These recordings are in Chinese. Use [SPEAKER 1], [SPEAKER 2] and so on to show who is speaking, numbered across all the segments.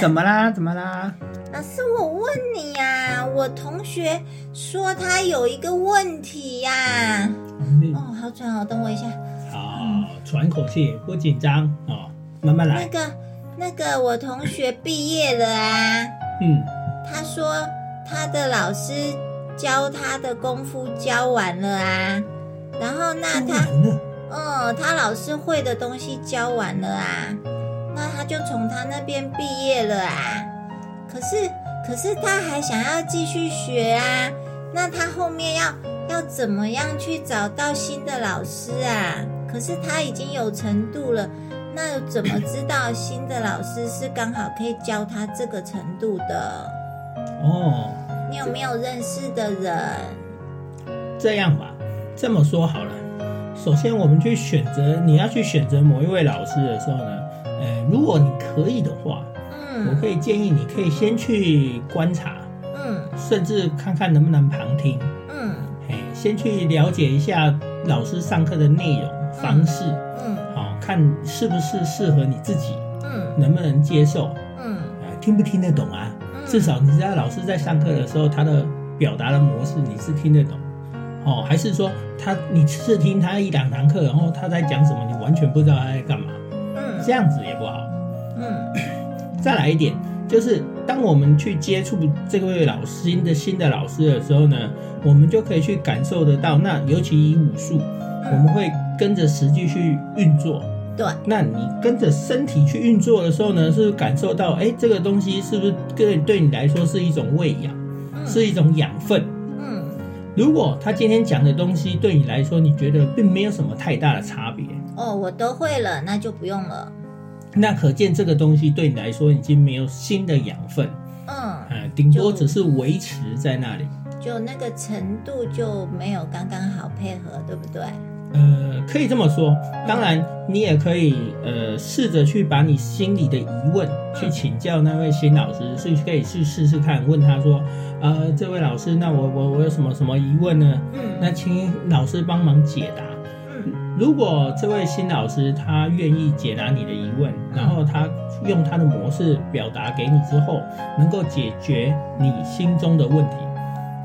[SPEAKER 1] 怎么啦？怎么啦？
[SPEAKER 2] 老师，我问你呀、我同学说他有一个问题呀、
[SPEAKER 1] 你
[SPEAKER 2] 哦，好喘哦，等我一下。
[SPEAKER 1] 好，喘口气，不紧张哦，慢慢来。
[SPEAKER 2] 那个，那个，我同学毕业了啊，
[SPEAKER 1] 嗯，
[SPEAKER 2] 他说他的老师教他的功夫教完了啊，然后那他，嗯，他老师会的东西教完了啊，那他就从他那边毕业了啊。可是，可是他还想要继续学啊，那他后面要要怎么样去找到新的老师啊？可是他已经有程度了，那又怎么知道新的老师是刚好可以教他这个程度的？
[SPEAKER 1] 哦，
[SPEAKER 2] 你有没有认识的人？
[SPEAKER 1] 这样吧，这么说好了。首先，我们去选择，你要去选择某一位老师的时候呢，呃，如果你可以的话，嗯。我可
[SPEAKER 2] 嗯
[SPEAKER 1] 以建议你可以先去观察，
[SPEAKER 2] 嗯。
[SPEAKER 1] 甚至看看能不能旁听，
[SPEAKER 2] 嗯。
[SPEAKER 1] 哎，先去了解一下老师上课的内容方式，
[SPEAKER 2] 嗯
[SPEAKER 1] 好、看是不是适合你自己，
[SPEAKER 2] 嗯。
[SPEAKER 1] 能不能接受，
[SPEAKER 2] 嗯。
[SPEAKER 1] 呃，听不听得懂啊？
[SPEAKER 2] 嗯，
[SPEAKER 1] 至少你知道老师在上课的时候，他的表达的模式你是听得懂，哦，还是说他你试听他一两堂课，然后他在讲什么，你完全不知道他在干嘛，
[SPEAKER 2] 嗯
[SPEAKER 1] 这样子也不好。
[SPEAKER 2] 嗯
[SPEAKER 1] 再来一点，就是当我们去接触这位老师新的新的老师的时候呢，我们就可以去感受得到。那尤其以武术，我们会跟着实际去运作。
[SPEAKER 2] 对，
[SPEAKER 1] 那你跟着身体去运作的时候呢，是是感受到，哎，这个东西是不是对对你来说是一种喂养，
[SPEAKER 2] 嗯
[SPEAKER 1] 是一种养分？
[SPEAKER 2] 嗯
[SPEAKER 1] 如果他今天讲的东西对你来说，你觉得并没有什么太大的差别，
[SPEAKER 2] 哦，我都会了，那就不用了。
[SPEAKER 1] 那可见这个东西对你来说已经没有新的养分，
[SPEAKER 2] 嗯，
[SPEAKER 1] 呃，顶多只是维持在那里。
[SPEAKER 2] 就那个程度就没有刚刚好配合，对不对？
[SPEAKER 1] 呃，可以这么说。当然，你也可以呃试着去把你心里的疑问去请教那位新老师，是可以去试试看，问他说，呃，这位老师，那我我我有什么什么疑问呢？
[SPEAKER 2] 嗯
[SPEAKER 1] 那请老师帮忙解答。
[SPEAKER 2] 嗯
[SPEAKER 1] 如果这位新老师他愿意解答你的疑问，然后他用他的模式表达给你之后，能够解决你心中的问题，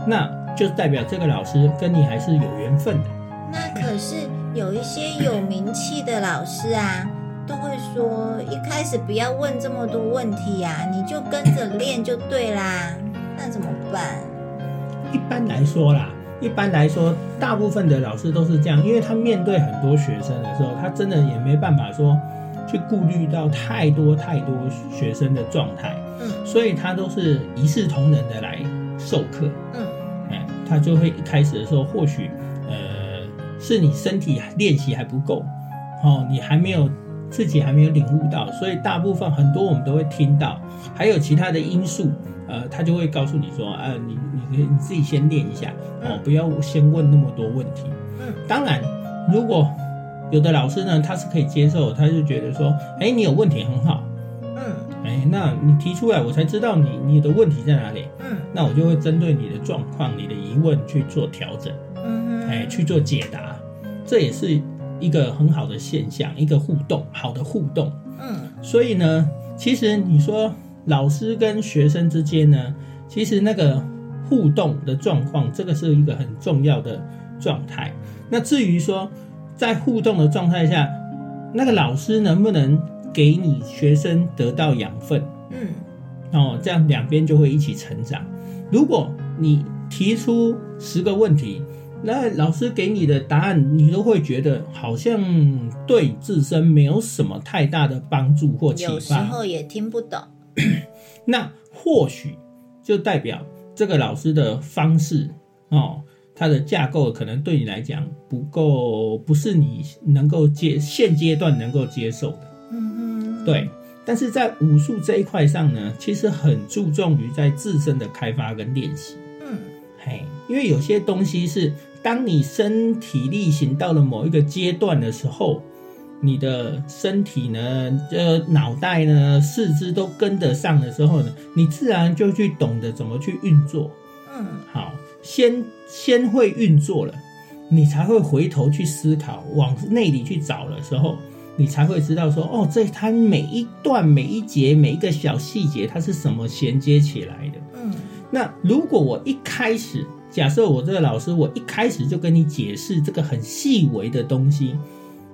[SPEAKER 1] 那就代表这个老师跟你还是有缘分的。
[SPEAKER 2] 那可是有一些有名气的老师啊，都会说一开始不要问这么多问题呀、你就跟着练就对啦。那怎么办？
[SPEAKER 1] 一般来说啦，一般来说，大部分的老师都是这样，因为他面对很多学生的时候，他真的也没办法说去顾虑到太多太多学生的状态，
[SPEAKER 2] 嗯
[SPEAKER 1] 所以他都是一视同仁的来授课。
[SPEAKER 2] 嗯
[SPEAKER 1] 哎，他就会一开始的时候，或许呃是你身体练习还不够，哦，你还没有自己还没有领悟到，所以大部分很多我们都会听到，还有其他的因素，呃，他就会告诉你说，啊，你你你自己先练一下，哦
[SPEAKER 2] 嗯，
[SPEAKER 1] 不要先问那么多问题。
[SPEAKER 2] 嗯。
[SPEAKER 1] 当然，如果有的老师呢，他是可以接受，他就觉得说，哎，你有问题很好，
[SPEAKER 2] 嗯。
[SPEAKER 1] 哎，那你提出来，我才知道你你的问题在哪里。
[SPEAKER 2] 嗯。
[SPEAKER 1] 那我就会针对你的状况、你的疑问去做调整，
[SPEAKER 2] 嗯哼，
[SPEAKER 1] 哎，去做解答，这也是一个很好的现象，一个互动，好的互动。
[SPEAKER 2] 嗯
[SPEAKER 1] 所以呢，其实你说老师跟学生之间呢，其实那个互动的状况，这个是一个很重要的状态。那至于说在互动的状态下，那个老师能不能给你学生得到养分？
[SPEAKER 2] 嗯
[SPEAKER 1] 哦，这样两边就会一起成长。如果你提出十个问题，那老师给你的答案，你都会觉得好像对自身没有什么太大的帮助或启发
[SPEAKER 2] 有时。候也听不懂。
[SPEAKER 1] 那或许就代表这个老师的方式哦，他的架构可能对你来讲不够，不是你能够接现阶段能够接受的。
[SPEAKER 2] 嗯嗯，
[SPEAKER 1] 对，但是在武术这一块上呢，其实很注重于在自身的开发跟练习。
[SPEAKER 2] 嗯
[SPEAKER 1] 嘿，因为有些东西是当你身体力行到了某一个阶段的时候，你的身体呢，呃，脑袋呢，四肢都跟得上的时候呢，你自然就去懂得怎么去运作。
[SPEAKER 2] 嗯
[SPEAKER 1] 好，先先会运作了，你才会回头去思考，往内里去找的时候，你才会知道说，哦，这它每一段、每一节、每一个小细节，它是什么衔接起来的。
[SPEAKER 2] 嗯
[SPEAKER 1] 那如果我一开始，假设我这个老师，我一开始就跟你解释这个很细微的东西，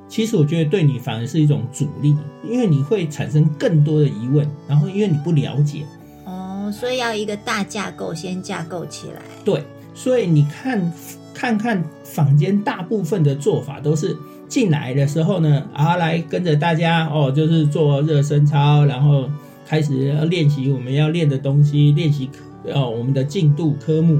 [SPEAKER 1] 其实我觉得对你反而是一种阻力，因为你会产生更多的疑问，然后因为你不了解，
[SPEAKER 2] 哦，所以要一个大架构先架构起来。
[SPEAKER 1] 对，所以你看看看坊间大部分的做法都是进来的时候呢，啊，来跟着大家哦，就是做热身操，然后开始要练习我们要练的东西，练习哦我们的进度科目，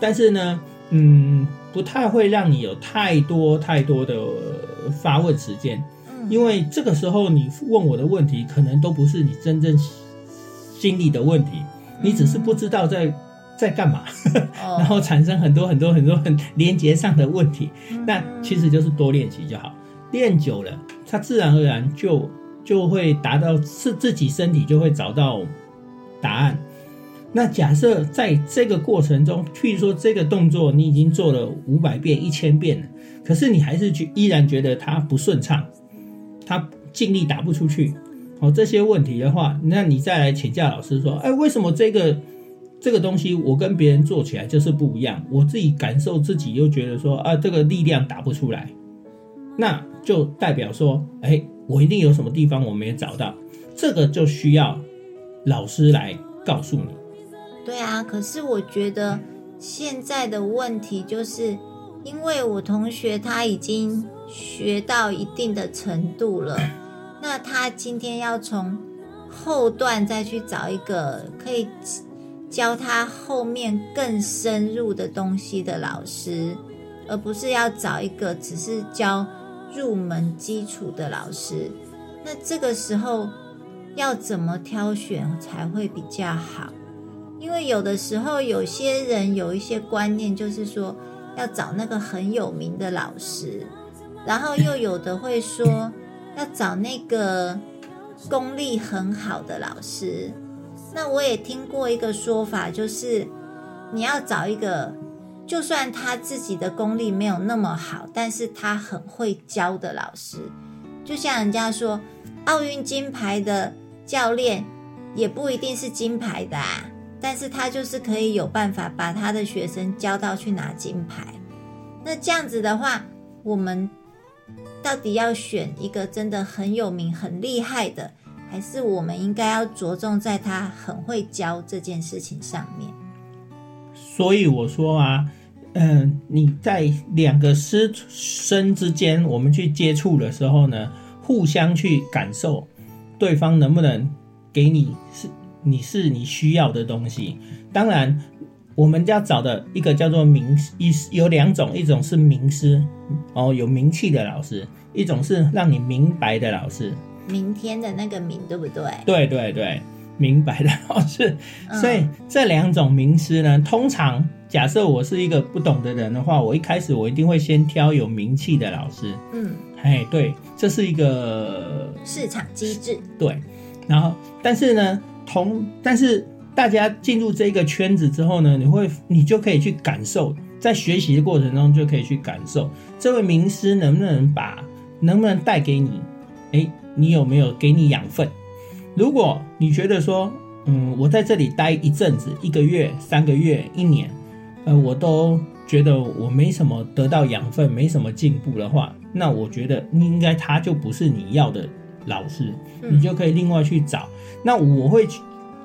[SPEAKER 1] 但是呢，嗯，不太会让你有太多太多的呃发问时间，
[SPEAKER 2] 嗯，
[SPEAKER 1] 因为这个时候你问我的问题，可能都不是你真正心里的问题，你只是不知道在在干嘛。
[SPEAKER 2] 哦
[SPEAKER 1] 然后产生很多很多很多很连接上的问题。
[SPEAKER 2] 嗯
[SPEAKER 1] 那其实就是多练习就好，练久了，它自然而然就就会达到是自己身体就会找到答案。那假设在这个过程中，譬如说这个动作你已经做了五百遍、一千遍了，可是你还是觉依然觉得它不顺畅，它尽力打不出去，哦，这些问题的话，那你再来请教老师说，哎，为什么这个这个东西我跟别人做起来就是不一样？我自己感受自己又觉得说啊，这个力量打不出来，那就代表说，哎，我一定有什么地方我没有找到，这个就需要老师来告诉你。
[SPEAKER 2] 对啊，可是我觉得现在的问题就是，因为我同学他已经学到一定的程度了，那他今天要从后段再去找一个可以教他后面更深入的东西的老师，而不是要找一个只是教入门基础的老师。那这个时候要怎么挑选才会比较好？因为有的时候有些人有一些观念，就是说要找那个很有名的老师，然后又有的会说要找那个功力很好的老师。那我也听过一个说法，就是你要找一个，就算他自己的功力没有那么好，但是他很会教的老师。就像人家说，奥运金牌的教练也不一定是金牌的啊。但是他就是可以有办法把他的学生教到去拿金牌。那这样子的话，我们到底要选一个真的很有名、很厉害的，还是我们应该要着重在他很会教这件事情上面？
[SPEAKER 1] 所以我说啊，嗯、你在两个师生之间，我们去接触的时候呢，互相去感受对方能不能给你是你是你需要的东西。当然，我们要找的一个叫做名一有两种，一种是名师哦，有名气的老师；一种是让你明白的老师。
[SPEAKER 2] 明天的那个明，对不对？
[SPEAKER 1] 对对对，明白的老师。
[SPEAKER 2] 嗯
[SPEAKER 1] 所以这两种名师呢，通常假设我是一个不懂的人的话，我一开始我一定会先挑有名气的老师。
[SPEAKER 2] 嗯，
[SPEAKER 1] 哎，对，这是一个
[SPEAKER 2] 市场机制，
[SPEAKER 1] 对。然后，但是呢，同但是大家进入这一个圈子之后呢，你会你就可以去感受，在学习的过程中就可以去感受这位名师能不能把能不能带给你，哎，你有没有给你养分？如果你觉得说，嗯，我在这里待一阵子，一个月、三个月、一年，呃，我都觉得我没什么得到养分，没什么进步的话，那我觉得应该他就不是你要的老师，
[SPEAKER 2] 嗯。
[SPEAKER 1] 你就可以另外去找。那我会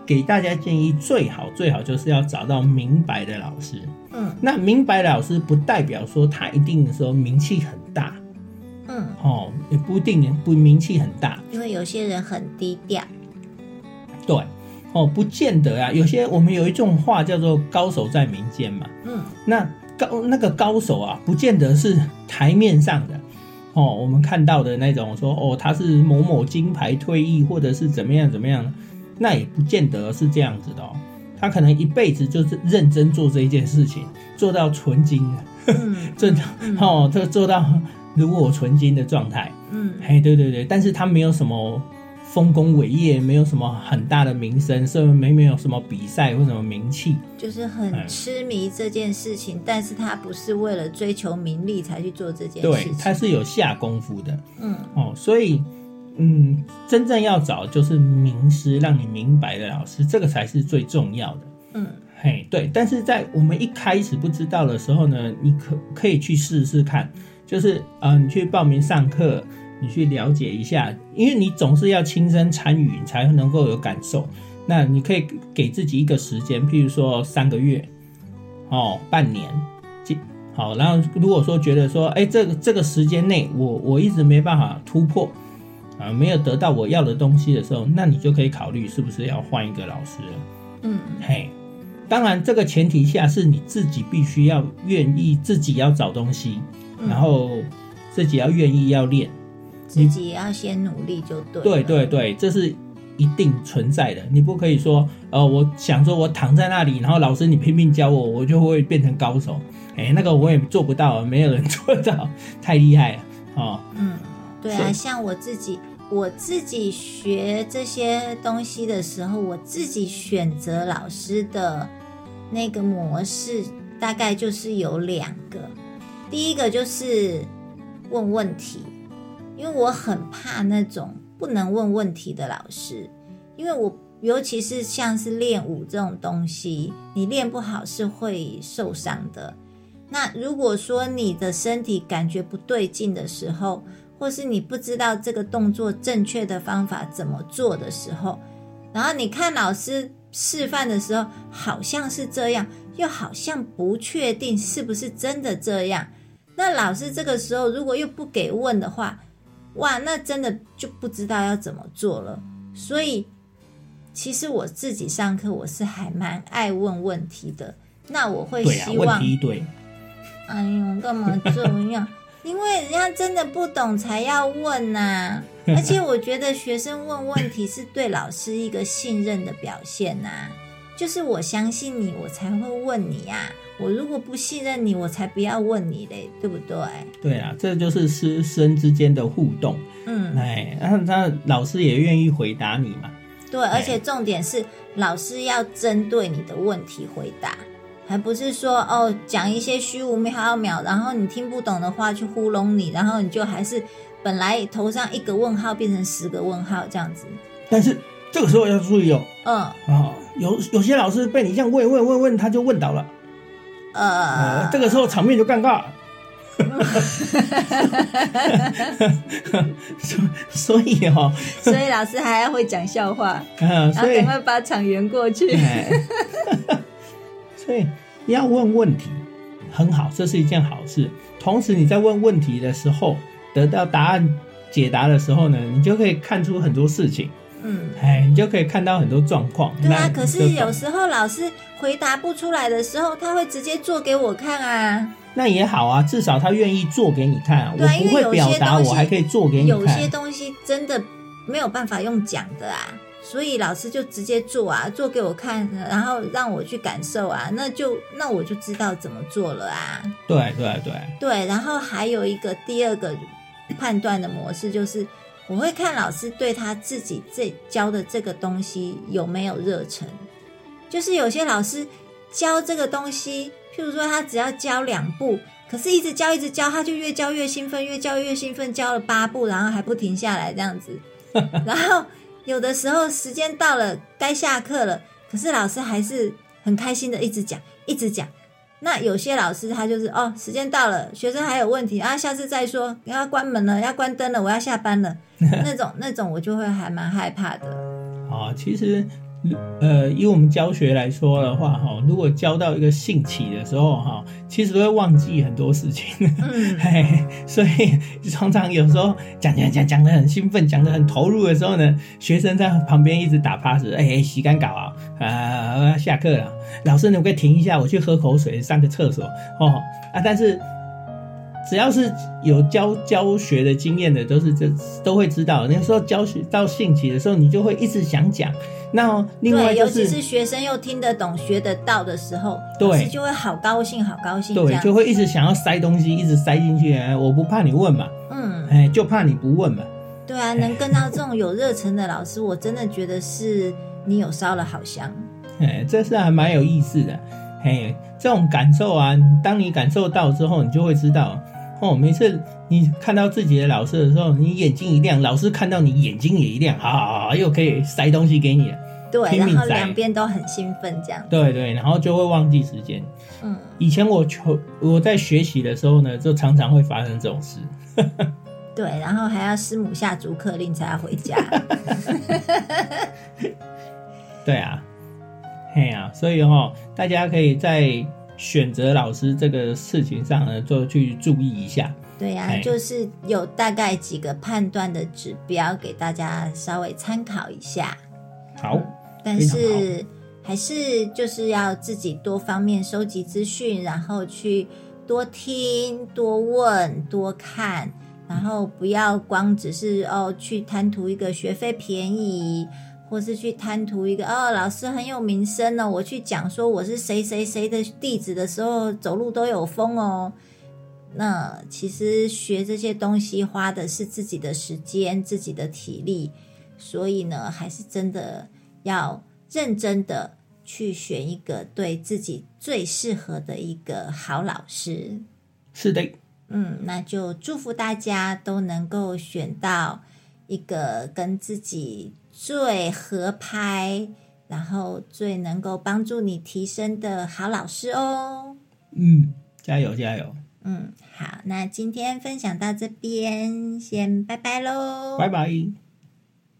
[SPEAKER 1] 给大家建议，最好最好就是要找到明白的老师。
[SPEAKER 2] 嗯。
[SPEAKER 1] 那明白的老师不代表说他一定说名气很大。
[SPEAKER 2] 嗯，
[SPEAKER 1] 哦，也不一定不名气很大，
[SPEAKER 2] 因为有些人很低调，
[SPEAKER 1] 对。哦，不见得啊。有些我们有一种话叫做“高手在民间”嘛，
[SPEAKER 2] 嗯。
[SPEAKER 1] 那高那个高手啊，不见得是台面上的哦，我们看到的那种说哦，他是某某金牌退役，或者是怎么样怎么样，那也不见得是这样子的哦。他可能一辈子就是认真做这一件事情，做到纯金的，
[SPEAKER 2] 嗯
[SPEAKER 1] 做到
[SPEAKER 2] 嗯
[SPEAKER 1] 哦，这做到如果纯金的状态。
[SPEAKER 2] 嗯
[SPEAKER 1] 嘿，对对对，但是他没有什么丰功伟业，没有什么很大的名声，甚至没没有什么比赛或什么名气。
[SPEAKER 2] 就是很痴迷这件事情，但是他不是为了追求名利才去做这件事，情。
[SPEAKER 1] 他是有下功夫的。
[SPEAKER 2] 嗯
[SPEAKER 1] 哦，所以，嗯，真正要找就是名师，让你明白的老师，这个才是最重要的。
[SPEAKER 2] 嗯
[SPEAKER 1] 嘿，对。但是在我们一开始不知道的时候呢，你可可以去试试看，就是呃，你去报名上课，你去了解一下，因为你总是要亲身参与，你才能够有感受。那你可以给自己一个时间，譬如说三个月，哦，半年，几好。然后如果说觉得说，哎，这个这个时间内我我一直没办法突破，啊、没有得到我要的东西的时候，那你就可以考虑是不是要换一个老师了。
[SPEAKER 2] 嗯
[SPEAKER 1] 嘿，当然这个前提下是你自己必须要愿意自己要找东西，
[SPEAKER 2] 嗯
[SPEAKER 1] 然后自己要愿意要练。
[SPEAKER 2] 自己也要先努力就对。
[SPEAKER 1] 对对对，这是一定存在的。你不可以说，呃，我想说我躺在那里，然后老师你拼命教我，我就会变成高手。哎，那个我也做不到，没有人做到，太厉害了哦。
[SPEAKER 2] 嗯，对啊，像我自己，我自己学这些东西的时候，我自己选择老师的那个模式，大概就是有两个。第一个就是问问题，因为我很怕那种不能问问题的老师，因为我尤其是像是练舞这种东西，你练不好是会受伤的。那如果说你的身体感觉不对劲的时候，或是你不知道这个动作正确的方法怎么做的时候，然后你看老师示范的时候，好像是这样，又好像不确定是不是真的这样。那老师这个时候如果又不给问的话，哇，那真的就不知道要怎么做了。所以，其实我自己上课我是还蛮爱问问题的。那我会希望。哎呦，干嘛这样？因为人家真的不懂才要问呐、而且我觉得学生问问题是对老师一个信任的表现呐、就是我相信你，我才会问你呀、我如果不信任你，我才不要问你嘞，对不对？
[SPEAKER 1] 对啊，这就是师生之间的互动。
[SPEAKER 2] 嗯，
[SPEAKER 1] 哎，那那老师也愿意回答你嘛？
[SPEAKER 2] 对，而且重点是老师要针对你的问题回答，还不是说哦讲一些虚无缥缈，然后你听不懂的话去糊弄你，然后你就还是本来头上一个问号变成十个问号这样子。
[SPEAKER 1] 但是这个时候要注意哦，
[SPEAKER 2] 嗯
[SPEAKER 1] 啊、有有些老师被你这样问问问问，他就问倒了，
[SPEAKER 2] 呃
[SPEAKER 1] 呃，，这个时候场面就尴尬了。所所以哦，
[SPEAKER 2] 所以老师还要会讲笑话，
[SPEAKER 1] 啊，
[SPEAKER 2] 然后
[SPEAKER 1] 所以
[SPEAKER 2] 赶快把场圆过去。
[SPEAKER 1] 哎，所以要问问题很好，这是一件好事。同时你在问问题的时候，得到答案解答的时候呢，你就可以看出很多事情，
[SPEAKER 2] 嗯，
[SPEAKER 1] 哎，你就可以看到很多状况。
[SPEAKER 2] 对啊，可是有时候老师回答不出来的时候，他会直接做给我看啊。
[SPEAKER 1] 那也好啊，至少他愿意做给你看啊。
[SPEAKER 2] 对啊
[SPEAKER 1] 我不会
[SPEAKER 2] 因为有些
[SPEAKER 1] 表达，
[SPEAKER 2] 东西
[SPEAKER 1] 我还可以做给你看
[SPEAKER 2] 有些。东西真的没有办法用讲的啊，所以老师就直接做啊，做给我看，然后让我去感受啊，那就那我就知道怎么做了啊。
[SPEAKER 1] 对对对，
[SPEAKER 2] 对，然后还有一个第二个判断的模式就是，我会看老师对他自己这教的这个东西有没有热忱。就是有些老师教这个东西，譬如说他只要教两步，可是一直教一直教，他就越教越兴奋，越教越兴奋，教了八步，然后还不停下来这样子。然后有的时候时间到了，该下课了，可是老师还是很开心的一直讲，一直讲。那有些老师他就是哦，时间到了，学生还有问题啊，下次再说，要关门了，要关灯了，我要下班了，那种那种我就会还蛮害怕的。
[SPEAKER 1] 啊，其实呃，以我们教学来说的话，哈，如果教到一个兴起的时候，哈，其实会忘记很多事情，
[SPEAKER 2] 嗯
[SPEAKER 1] 嘿，所以常常有时候讲讲讲讲的很兴奋，讲的很投入的时候呢，学生在旁边一直打 pass，哎、洗干搞啊，啊，下课了，老师你可以停一下，我去喝口水，上个厕所，哦，啊，但是。只要是有教教学的经验的，都是这都会知道。那时候教学到兴起的时候，你就会一直想讲。那另外就是
[SPEAKER 2] 其是学生又听得懂、学得到的时候，
[SPEAKER 1] 对
[SPEAKER 2] 就会好高兴、好高兴
[SPEAKER 1] 对，就会一直想要塞东西，一直塞进去。哎我不怕你问嘛，
[SPEAKER 2] 嗯，
[SPEAKER 1] 哎，就怕你不问嘛。
[SPEAKER 2] 对啊，能跟到这种有热忱的老师，我真的觉得是你有烧了好香。
[SPEAKER 1] 哎，这是还蛮有意思的。嘿，这种感受啊，当你感受到之后，你就会知道。哦，每次你看到自己的老师的时候，你眼睛一亮，老师看到你眼睛也一亮，好好好，又可以塞东西给你了。
[SPEAKER 2] 对，然后两边都很兴奋，这样。
[SPEAKER 1] 对对，然后就会忘记时间。
[SPEAKER 2] 嗯，
[SPEAKER 1] 以前我求我在学习的时候呢，就常常会发生这种事。
[SPEAKER 2] 对，然后还要师母下逐客令才要回家。
[SPEAKER 1] 对啊，嘿啊，所以哈、大家可以在选择老师这个事情上呢，就去注意一下。
[SPEAKER 2] 对呀、
[SPEAKER 1] 哎
[SPEAKER 2] 就是有大概几个判断的指标给大家稍微参考一下。
[SPEAKER 1] 好，
[SPEAKER 2] 但是还是就是要自己多方面收集资讯，然后去多听、多问、多看，然后不要光只是哦去贪图一个学费便宜，或是去贪图一个哦老师很有名声哦，我去讲说我是谁谁谁的弟子的时候，走路都有风哦。那其实学这些东西花的是自己的时间、自己的体力，所以呢，还是真的要认真的去选一个对自己最适合的一个好老师。
[SPEAKER 1] 是的，
[SPEAKER 2] 嗯，那就祝福大家都能够选到一个跟自己最合拍，然后最能够帮助你提升的好老师哦。
[SPEAKER 1] 嗯，加油加油，
[SPEAKER 2] 嗯，好，那今天分享到这边，先拜拜喽，
[SPEAKER 1] 拜拜。